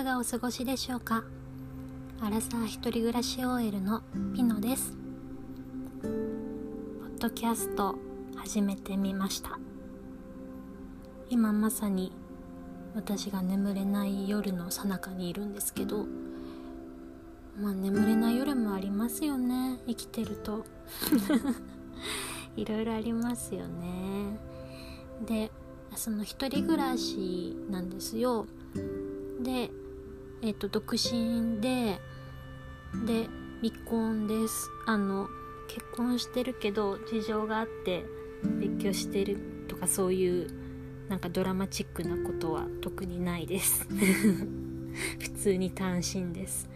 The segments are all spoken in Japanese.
かがお過ごしでしょうか？アラサー一人暮らし OL のピノです。ポッドキャスト始めてみました。今まさに私が眠れない夜の最中にいるんですけどまあ眠れない夜もありますよね。生きてると。いろいろありますよね。でその一人暮らしなんですよ。でえっ、ー、と独身でで未婚です。あの結婚してるけど事情があって別居してるとかそういうなんかドラマチックなことは特にないです。普通に単身です。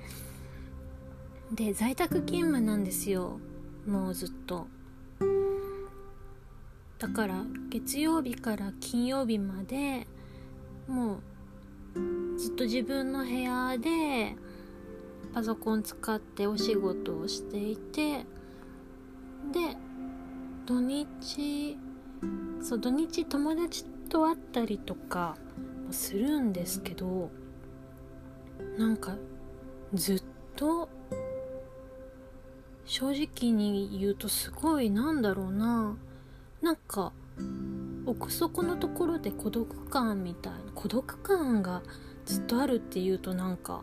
で在宅勤務なんですよ。もうずっと。だから月曜日から金曜日までもうずっと自分の部屋でパソコン使ってお仕事をしていてで土日そう土日友達と会ったりとかするんですけどなんかずっと正直に言うとすごいなんだろうな。なんか奥底のところで孤独感みたいな孤独感がずっとあるっていうとなんか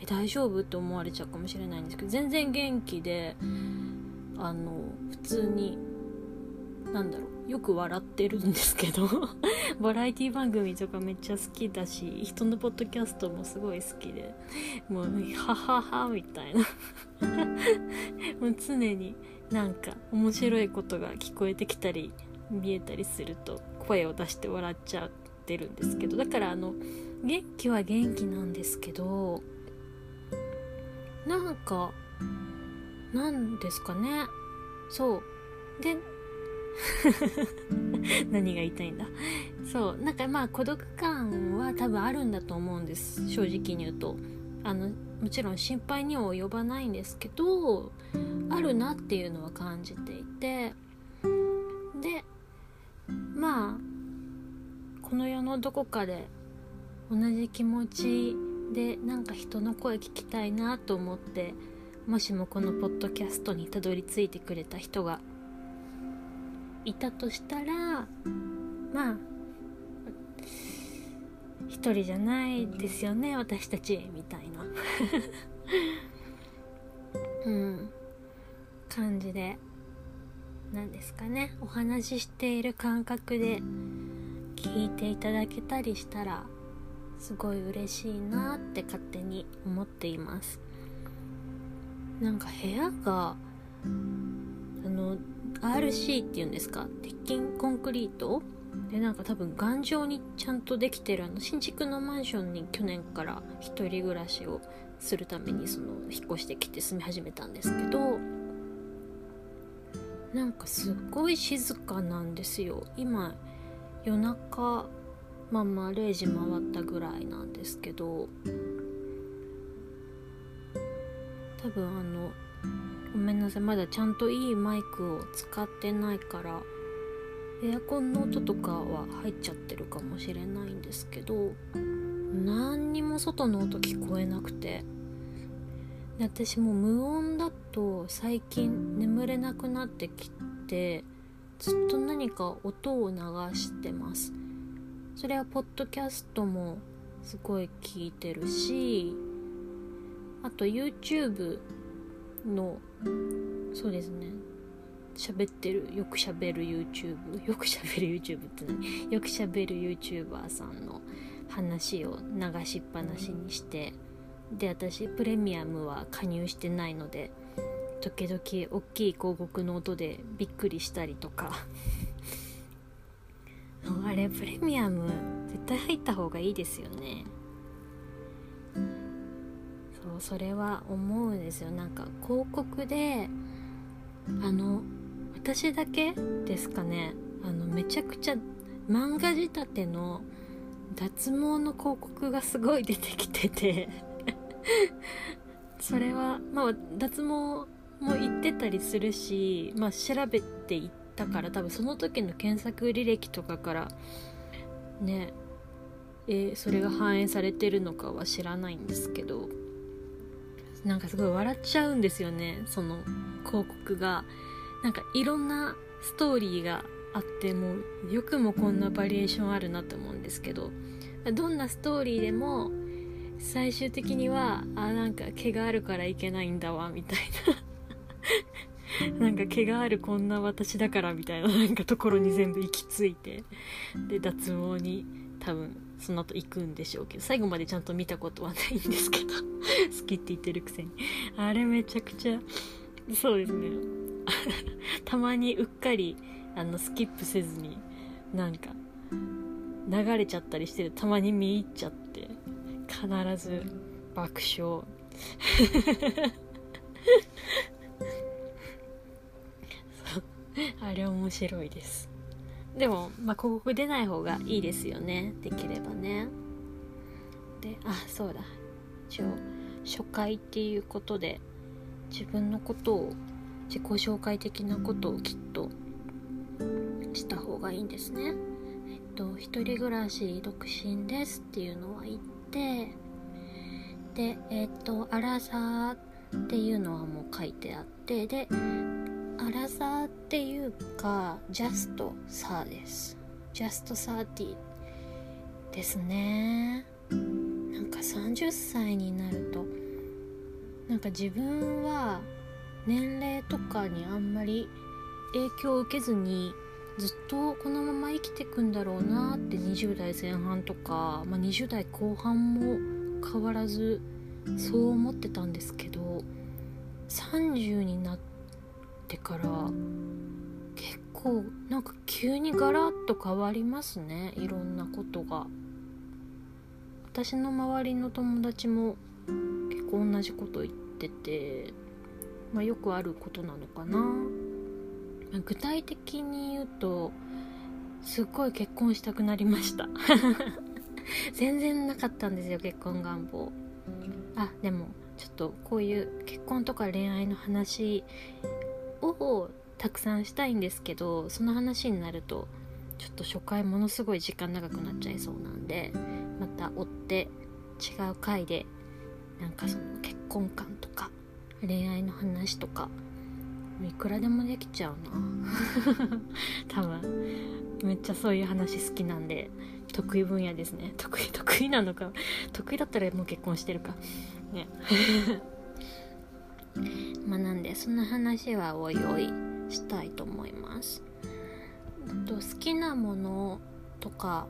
え大丈夫って思われちゃうかもしれないんですけど全然元気であの普通になんだろうよく笑ってるんですけど バラエティ番組とかめっちゃ好きだし人のポッドキャストもすごい好きでもうハハハみたいな。もう常になんか面白いことが聞こえてきたり見えたりすると声を出して笑っちゃってるんですけどだからあの元気は元気なんですけどなんかなんですかね。そう。で 何が言いたいんだ？そう。なんかまあ孤独感は多分あるんだと思うんです。正直に言うと。あのもちろん心配には及ばないんですけどあるなっていうのは感じていて。でこの世のどこかで同じ気持ちでなんか人の声聞きたいなと思ってもしもこのポッドキャストにたどり着いてくれた人がいたとしたらまあ一人じゃないですよね私たちみたいな。うん。感じで。何ですかね。お話ししている感覚で聞いていただけたりしたらすごい嬉しいなって勝手に思っています。なんか部屋があの RC っていうんですか？鉄筋コンクリート？でなんか多分頑丈にちゃんとできてるあの新築のマンションに去年から1人暮らしをするためにその引っ越してきて住み始めたんですけどなんかすっごい静かなんですよ。今夜中まあまあ0時回ったぐらいなんですけど。多分あのごめんなさい。まだちゃんといいマイクを使ってないからエアコンの音とかは入っちゃってるかもしれないんですけど何にも外の音聞こえなくて。私も無音だと最近眠れなくなってきてずっと何か音を流してます。それはポッドキャストもすごい聞いてるしあと YouTube のそうですね。喋ってるよく喋る YouTube よく喋る YouTube って何？よく喋る YouTuber さんの話を流しっぱなしにしてで私プレミアムは加入してないので時々大きい広告の音でびっくりしたりとか。あれプレミアム絶対入った方がいいですよね。そうそれは思うんですよ。なんか広告であの私だけですかね。あのめちゃくちゃ漫画仕立ての脱毛の広告がすごい出てきてて。それはまあ脱毛も言ってたりするしまあ調べていったから多分その時の検索履歴とかからねえー、それが反映されてるのかは知らないんですけどなんかすごい笑っちゃうんですよねその広告が。なんかいろんなストーリーがあってもよくもこんなバリエーションあるなと思うんですけどどんなストーリーでも最終的にはあなんか毛があるからいけないんだわみたいな。なんか毛があるこんな私だからみたいななんかところに全部行き着いて。で脱毛に多分その後行くんでしょうけど最後までちゃんと見たことはないんですけど。好きって言ってるくせに。あれめちゃくちゃそうですね。たまにうっかりあのスキップせずになんか流れちゃったりしてたまに見入っちゃって必ず爆笑。あれ面白いです。でも、まあ、広告出ない方がいいですよね。できればね。であそうだ。一応初回っていうことで自分のことを自己紹介的なことをきっとした方がいいんですね。えっと一人暮らし独身ですっていうのは言ってでえっとアラサーっていうのはもう書いてあってでアラサーっていうかジャストサーです。ジャストサーティですね。なんか30歳になるとなんか自分は年齢とかにあんまり影響を受けずにずっとこのまま生きてくんだろうなって20代前半とか、まあ、20代後半も変わらずそう思ってたんですけど30になってから結構なんか急にガラッと変わりますねいろんなことが。私の周りの友達も結構同じこと言ってて、まあ、よくあることなのかな、具体的に言うとすっごい結婚したくなりました。全然なかったんですよ結婚願望。あでもちょっとこういう結婚とか恋愛の話をたくさんしたいんですけどその話になるとちょっと初回ものすごい時間長くなっちゃいそうなんでまた追って違う回でなんかその結婚観とか恋愛の話とかいくらでもできちゃうな。多分。めっちゃそういう話好きなんで。得意分野ですね。得意得意なのか。得意だったらもう結婚してるか。ね。まあなんでその話はおいおいしたいと思います。と好きなものとか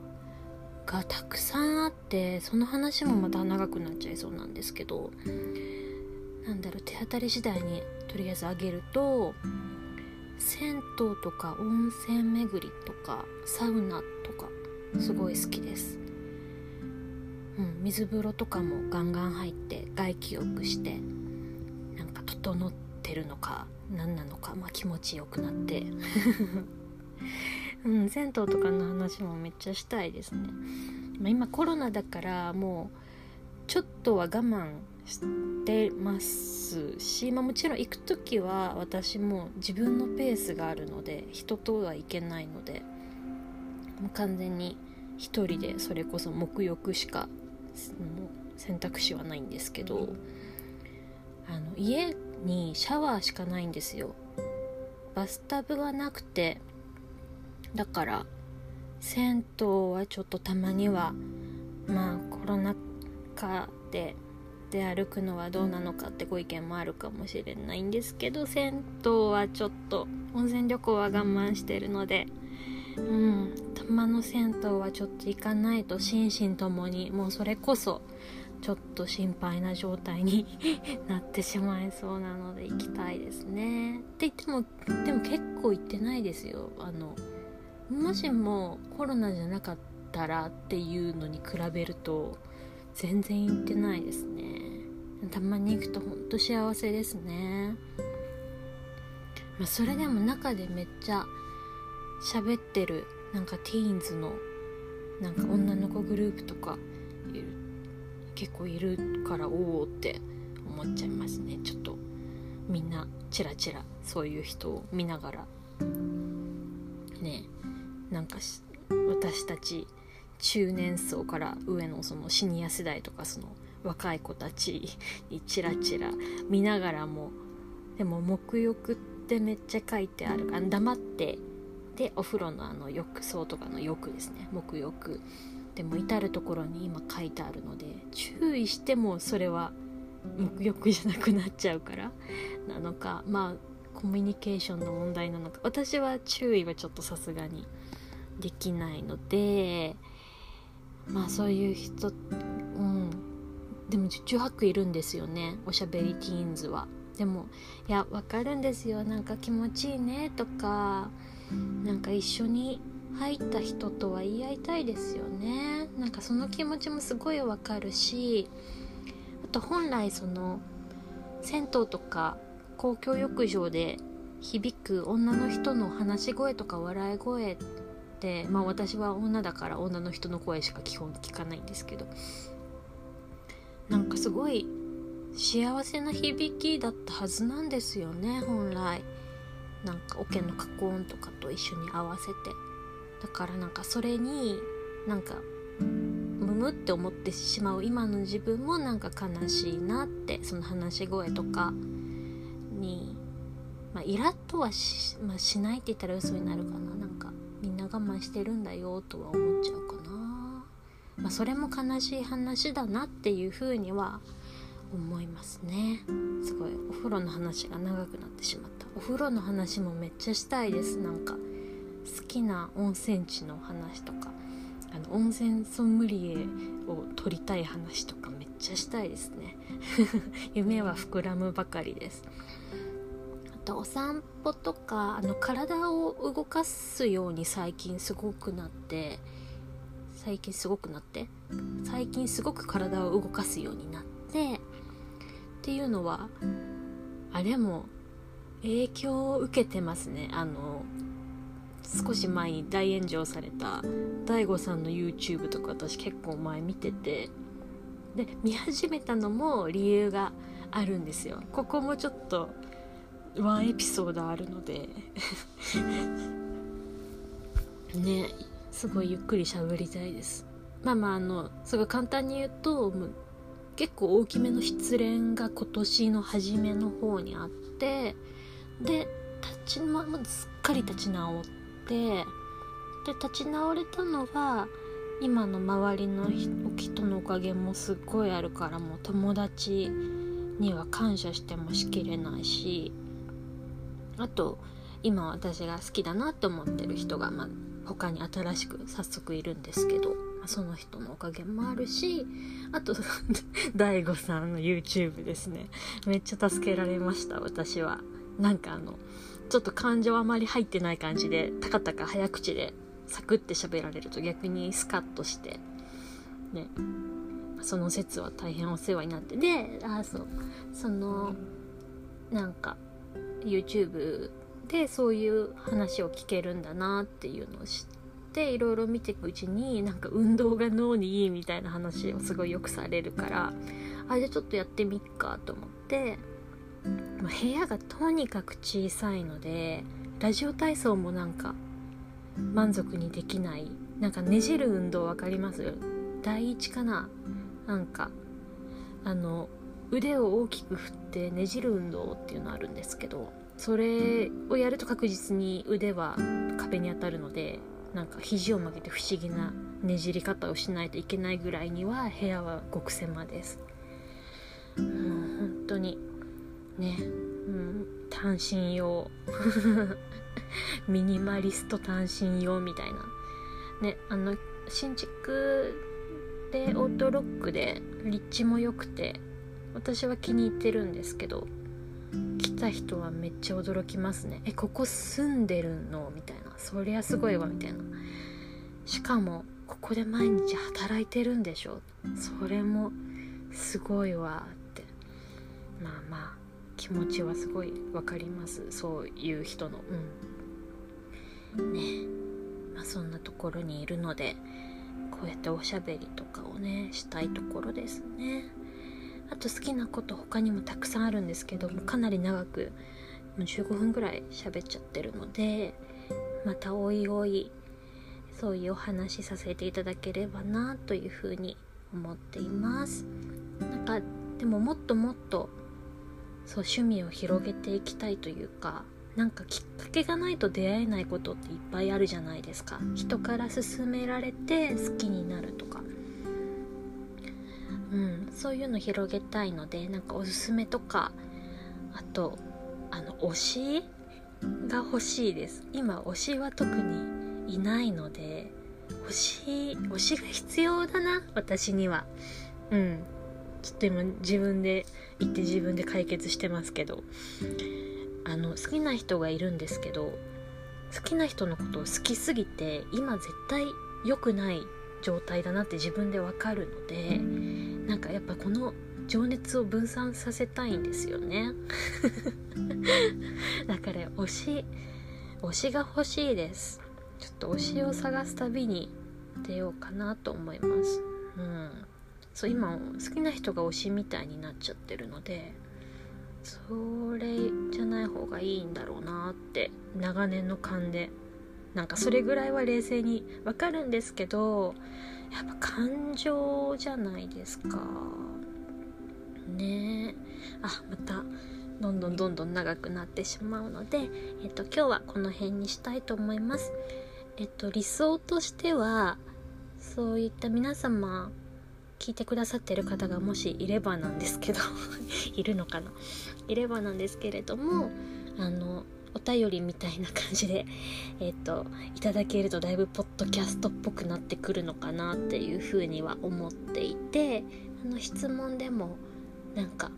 がたくさんあってその話もまた長くなっちゃいそうなんですけどなんだろう手当たり次第にとりあえずあげると銭湯とか温泉巡りとかサウナとかすごい好きです、うん、水風呂とかもガンガン入って外気浴してなんか整ってるのか何なのか、まあ、気持ちよくなって。うん銭湯とかの話もめっちゃしたいですね、今コロナだからもうちょっとは我慢してますし、まあ、もちろん行く時は私も自分のペースがあるので人とはいけないのでもう完全に一人でそれこそ沐浴しか選択肢はないんですけどあの家にシャワーしかないんですよ。バスタブがなくてだから銭湯はちょっとたまにはまあコロナ禍でで歩くのはどうなのかってご意見もあるかもしれないんですけど銭湯はちょっと温泉旅行は我慢してるのでうんたまの銭湯はちょっと行かないと心身ともにもうそれこそちょっと心配な状態に なってしまいそうなので行きたいですね。って言ってもでも結構行ってないですよ。あのもしもコロナじゃなかったらっていうのに比べると全然行ってないですね。たまに行くとほんと幸せですね。まあ、それでも中でめっちゃ喋ってるなんかティーンズのなんか女の子グループとかいる結構いるからおおって思っちゃいますね。ちょっとみんなチラチラそういう人を見ながら。ね。なんか私たち中年層から上のそのシニア世代とかその若い子たちにチラチラ見ながらもでも沐浴ってめっちゃ書いてあるから黙ってでお風呂のあの浴槽とかの浴ですね。沐浴。でも至る所に今書いてあるので注意してもそれは沐浴じゃなくなっちゃうからなのかまあコミュニケーションの問題なのか。私は注意はちょっとさすがにできないのでまあそういう人でも十中八九いるんですよね。おしゃべりティーンズは。でもいやわかるんですよ。なんか気持ちいいねとか。なんか一緒に入った人とは言い合いたいですよね。なんかその気持ちもすごいわかるし。あと本来その銭湯とか公共浴場で響く女の人の話し声とか笑い声ってまあ私は女だから女の人の声しか基本聞かないんですけど。なんかすごい幸せな響きだったはずなんですよね本来。なんか桶の加工音とかと一緒に合わせて。だからなんかそれになんかムムって思ってしまう今の自分もなんか悲しいなってその話し声とかに、まあ、イラッとはし,、まあ、しないって言ったら嘘になるかな。なんかみんな我慢してるんだよとは思っちゃうかな、まあ、それも悲しい話だなっていうふうには思いますね。すごいお風呂の話が長くなってしまった。お風呂の話もめっちゃしたいです。なんか好きな温泉地の話とか。あの温泉ソムリエを撮りたい話とかめっちゃしたいですね。夢は膨らむばかりです。あとお散歩とかあの体を動かすように最近すごくなって。最近すごくなって最近すごく体を動かすようになってっていうのはあれも影響を受けてますね。あの少し前に大炎上された DAIGO さんの YouTube とか私結構前見ててで見始めたのも理由があるんですよ。ここもちょっとワンエピソードあるので。ね。すごいゆっくり喋りたいです。まあまああのすごい簡単に言うと結構大きめの失恋が今年の初めの方にあってで立ち、ま、すっかり立ち直ってで立ち直れたのは今の周りの人のおかげもすっごいあるからもう友達には感謝してもしきれないしあと今私が好きだなって思ってる人が、まあ、他に新しく早速いるんですけどまあその人のおかげもあるしあと DAIGO さんの YouTube ですね。めっちゃ助けられました私は。なんかあのちょっと感情あまり入ってない感じでたかたか早口でサクって喋られると逆にスカッとしてね。その説は大変お世話になって。であそう。そのなんか YouTube でそういう話を聞けるんだなっていうのを知っていろいろ見ていくうちになんか運動が脳にいいみたいな話をすごいよくされるからあじゃあちょっとやってみっかと思って部屋がとにかく小さいのでラジオ体操もなんか満足にできないなんかねじる運動分かります？第一かな？なんかあの腕を大きく振ってねじる運動っていうのあるんですけどそれをやると確実に腕は壁に当たるのでなんか肘を曲げて不思議なねじり方をしないといけないぐらいには部屋は極狭です。もう本当にね、うん、単身用。ミニマリスト単身用みたいな。ねあの新築でオートロックで立地も良くて私は気に入ってるんですけどた人はめっちゃ驚きますね。えここ住んでるの？みたいな。そりゃすごいわみたいな。しかもここで毎日働いてるんでしょ？それもすごいわって。まあまあ気持ちはすごい分かります。そういう人の。うん。ね。まあそんなところにいるのでこうやっておしゃべりとかをねしたいところですね。あと好きなこと他にもたくさんあるんですけどもかなり長くもう15分ぐらい喋っちゃってるのでまたおいおいそういうお話しさせていただければなというふうに思っています。なんかでももっともっとそう趣味を広げていきたいというかなんかきっかけがないと出会えないことっていっぱいあるじゃないですか。人から勧められて好きになるとかうん。そういうの広げたいのでなんかおすすめとかあとあの推しが欲しいです。今推しは特にいないので推し推しが必要だな私には。うん。ちょっと今自分で言って自分で解決してますけど。あの好きな人がいるんですけど好きな人のことを好きすぎて今絶対良くない状態だなって自分でわかるのでなんかやっぱこの情熱を分散させたいんですよね。だから推し推しが欲しいです。ちょっと推しを探すたびに出ようかなと思います。うん。そう今好きな人が推しみたいになっちゃってるのでそれじゃない方がいいんだろうなって長年の勘でなんかそれぐらいは冷静にわかるんですけどやっぱ感情じゃないですか。ね。あまたどんどんどんどん長くなってしまうので、えっと、今日はこの辺にしたいと思います。えっと理想としてはそういった皆様聞いてくださってる方がもしいればなんですけど いるのかな。いればなんですけれどもあのお便りみたいな感じで、えっ、と、いただけるとだいぶポッドキャストっぽくなってくるのかなっていうふうには思っていて、あの質問でも、なんか、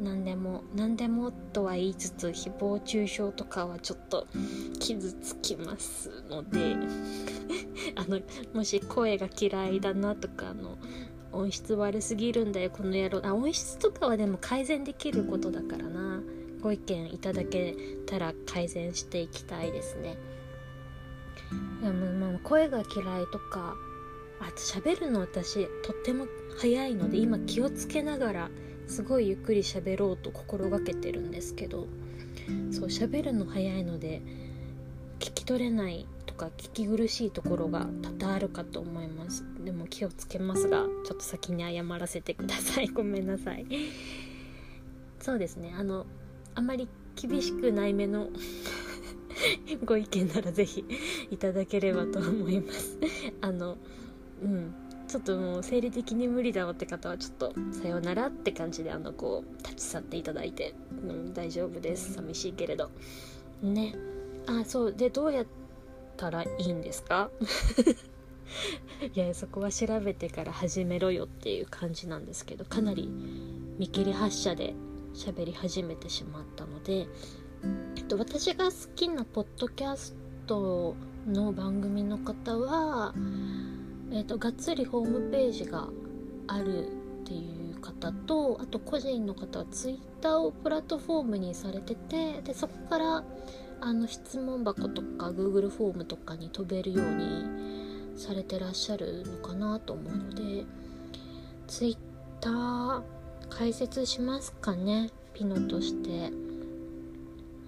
何でも、何でもとは言いつつ、誹謗中傷とかはちょっと傷つきますので、あの、もし声が嫌いだなとか、あの、音質悪すぎるんだよ、この野郎。あ、音質とかはでも改善できることだからな。ご意見いただけたら改善していきたいですね。でもまあ声が嫌いとかあと喋るの私とっても早いので今気をつけながらすごいゆっくり喋ろうと心がけてるんですけどそう喋るの早いので聞き取れないとか聞き苦しいところが多々あるかと思います。でも気をつけますがちょっと先に謝らせてください。ごめんなさい。そうですね。あのあまり厳しくないめのご意見ならぜひいただければと思います。あのうん。ちょっともう生理的に無理だわって方はちょっとさようならって感じであのこう立ち去っていただいて、うん、大丈夫です。寂しいけれど。ね。あそう。でどうやったらいいんですか？いやそこは調べてから始めろよっていう感じなんですけどかなり見切り発車で喋り始めてしまったので、えっと、私が好きなポッドキャストの番組の方は、えっと、がっつりホームページがあるっていう方とあと個人の方は Twitter をプラットフォームにされててでそこからあの質問箱とか Google フォームとかに飛べるようにされてらっしゃるのかなと思うので Twitter 解説しますかねピノとして。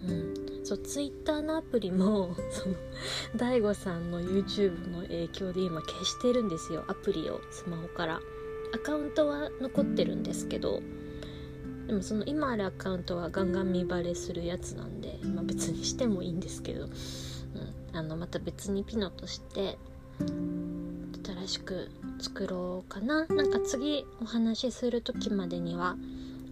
うん。そうツイッターのアプリも その DAIGO さんの YouTube の影響で今消してるんですよアプリをスマホから。アカウントは残ってるんですけどでもその今あるアカウントはガンガン見バレするやつなんで、まあ、別にしてもいいんですけど、うん、あのまた別にピノとして新しく作ろうかな。なんか次お話しする時までには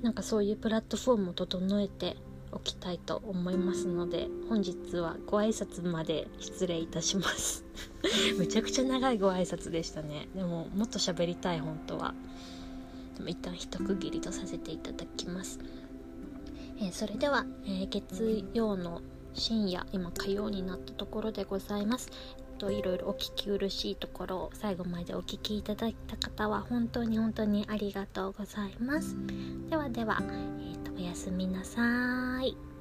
なんかそういうプラットフォームを整えておきたいと思いますので本日はご挨拶まで失礼いたします。むちゃくちゃ長いご挨拶でしたね。でももっと喋りたい本当は。でも一旦一区切りとさせていただきます、えー、それでは、えー、月曜の深夜今火曜になったところでございます。といろいろお聞き苦しいところを最後までお聞きいただいた方は本当に本当にありがとうございます。ではでは、えーと、おやすみなさい。